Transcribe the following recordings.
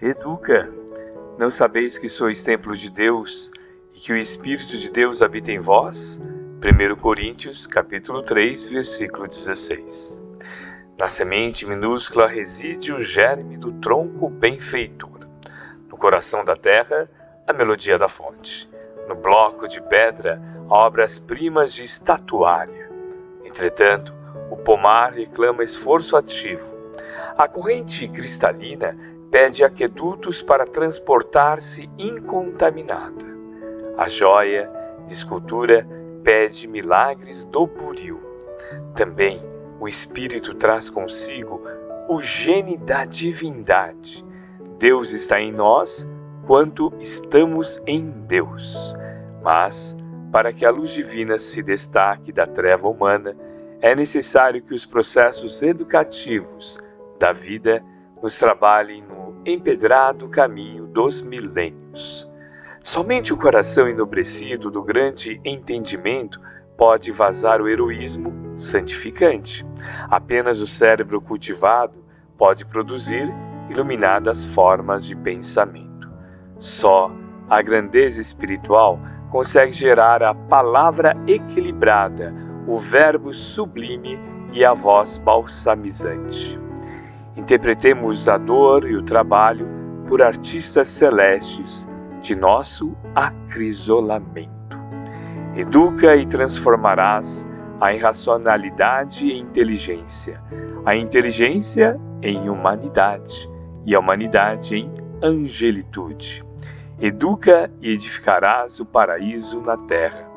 Educa. Não sabeis que sois templos de Deus e que o Espírito de Deus habita em vós? 1 Coríntios, capítulo 3, versículo 16. Na semente minúscula reside o germe do tronco benfeitor. No coração da terra, a melodia da fonte. No bloco de pedra, obras-primas de estatuária. Entretanto, o pomar reclama esforço ativo. A corrente cristalina pede aquedutos para transportar-se incontaminada. A joia de escultura pede milagres do buril. Também o Espírito traz consigo o gene da divindade. Deus está em nós quanto estamos em Deus. Mas, para que a luz divina se destaque da treva humana, é necessário que os processos educativos da vida nos trabalhem no empedrado caminho dos milênios. Somente o coração enobrecido do grande entendimento pode vazar o heroísmo santificante. Apenas o cérebro cultivado pode produzir iluminadas formas de pensamento. Só a grandeza espiritual consegue gerar a palavra equilibrada, o verbo sublime e a voz balsamizante. Interpretemos a dor e o trabalho por artistas celestes de nosso acrisolamento. Educa e transformarás a irracionalidade em inteligência, a inteligência em humanidade e a humanidade em angelitude. Educa e edificarás o paraíso na terra.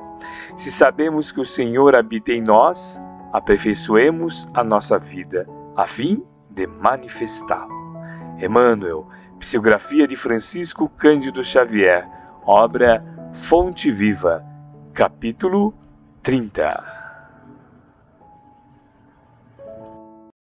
Se sabemos que o Senhor habita em nós, aperfeiçoemos a nossa vida, a fim de manifestá-lo. Emmanuel, psicografia de Francisco Cândido Xavier, obra Fonte Viva, capítulo 30.